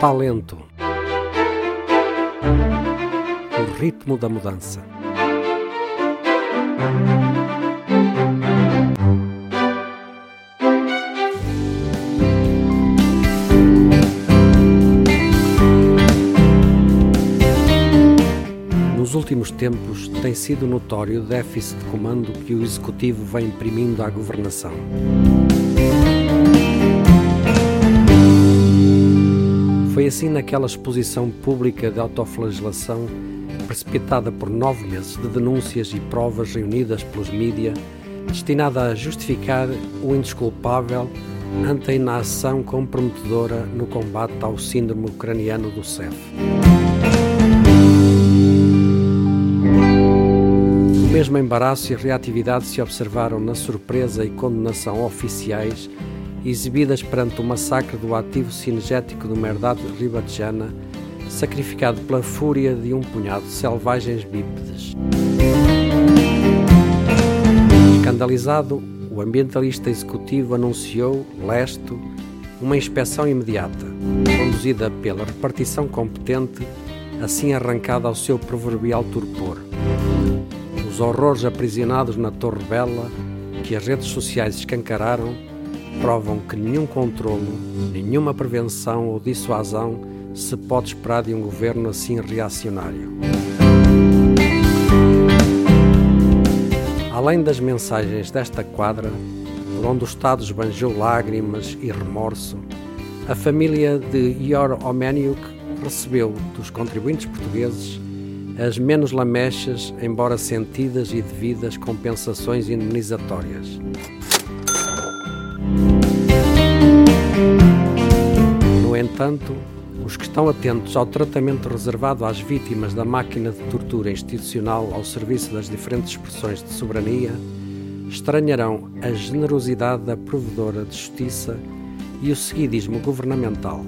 Talento. O ritmo da mudança. Nos últimos tempos tem sido notório o déficit de comando que o Executivo vem imprimindo à governação. Foi assim naquela exposição pública de autoflagelação, precipitada por nove meses de denúncias e provas reunidas pelos mídia, destinada a justificar o indesculpável ante a inação comprometedora no combate ao síndrome ucraniano do CEF. O mesmo embaraço e reatividade se observaram na surpresa e condenação oficiais exibidas perante o massacre do ativo cinegético do Merdade Ribatejana, sacrificado pela fúria de um punhado de selvagens bípedes. Escandalizado, o ambientalista executivo anunciou, lesto, uma inspeção imediata, conduzida pela repartição competente, assim arrancada ao seu proverbial torpor. Os horrores aprisionados na Torre Bela, que as redes sociais escancararam, provam que nenhum controlo, nenhuma prevenção ou dissuasão se pode esperar de um governo assim reacionário. Além das mensagens desta quadra, por onde o Estado esbanjou lágrimas e remorso, a família de Ior Omeniuk recebeu dos contribuintes portugueses as menos lamechas, embora sentidas e devidas compensações indemnizatórias. No entanto, os que estão atentos ao tratamento reservado às vítimas da máquina de tortura institucional ao serviço das diferentes expressões de soberania estranharão a generosidade da provedora de justiça e o seguidismo governamental.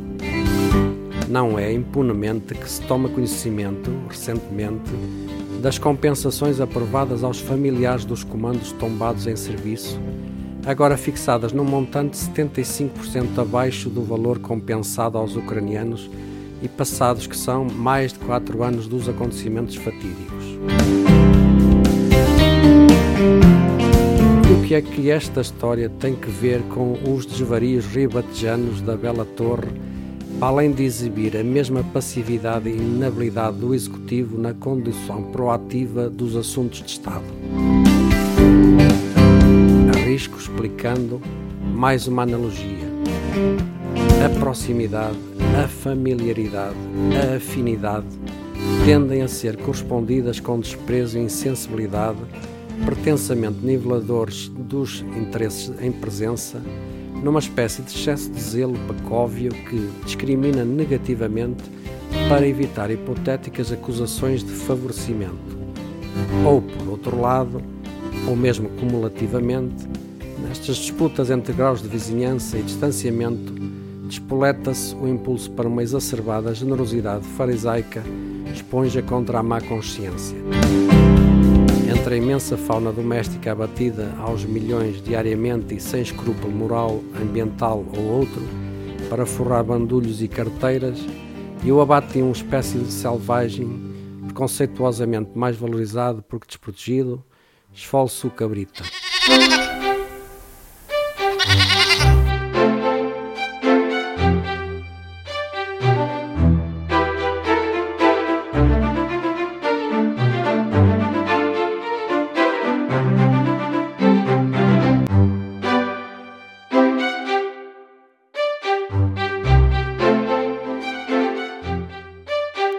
Não é impunemente que se toma conhecimento, recentemente, das compensações aprovadas aos familiares dos comandos tombados em serviço agora fixadas num montante 75% abaixo do valor compensado aos ucranianos e passados que são mais de quatro anos dos acontecimentos fatídicos. E o que é que esta história tem que ver com os desvarios ribatejanos da Bela Torre, além de exibir a mesma passividade e inabilidade do Executivo na condução proativa dos assuntos de Estado? Risco explicando mais uma analogia. A proximidade, a familiaridade, a afinidade tendem a ser correspondidas com desprezo e insensibilidade, pretensamente niveladores dos interesses em presença, numa espécie de excesso de zelo pacóvio que discrimina negativamente para evitar hipotéticas acusações de favorecimento. Ou, por outro lado, ou mesmo cumulativamente, Nestas disputas entre graus de vizinhança e distanciamento, despoleta-se o impulso para uma exacerbada generosidade farisaica, esponja contra a má consciência. Entre a imensa fauna doméstica abatida aos milhões diariamente e sem escrúpulo moral, ambiental ou outro, para forrar bandulhos e carteiras, e o abate de uma espécie de selvagem, preconceituosamente mais valorizado porque desprotegido, esfolce o cabrita.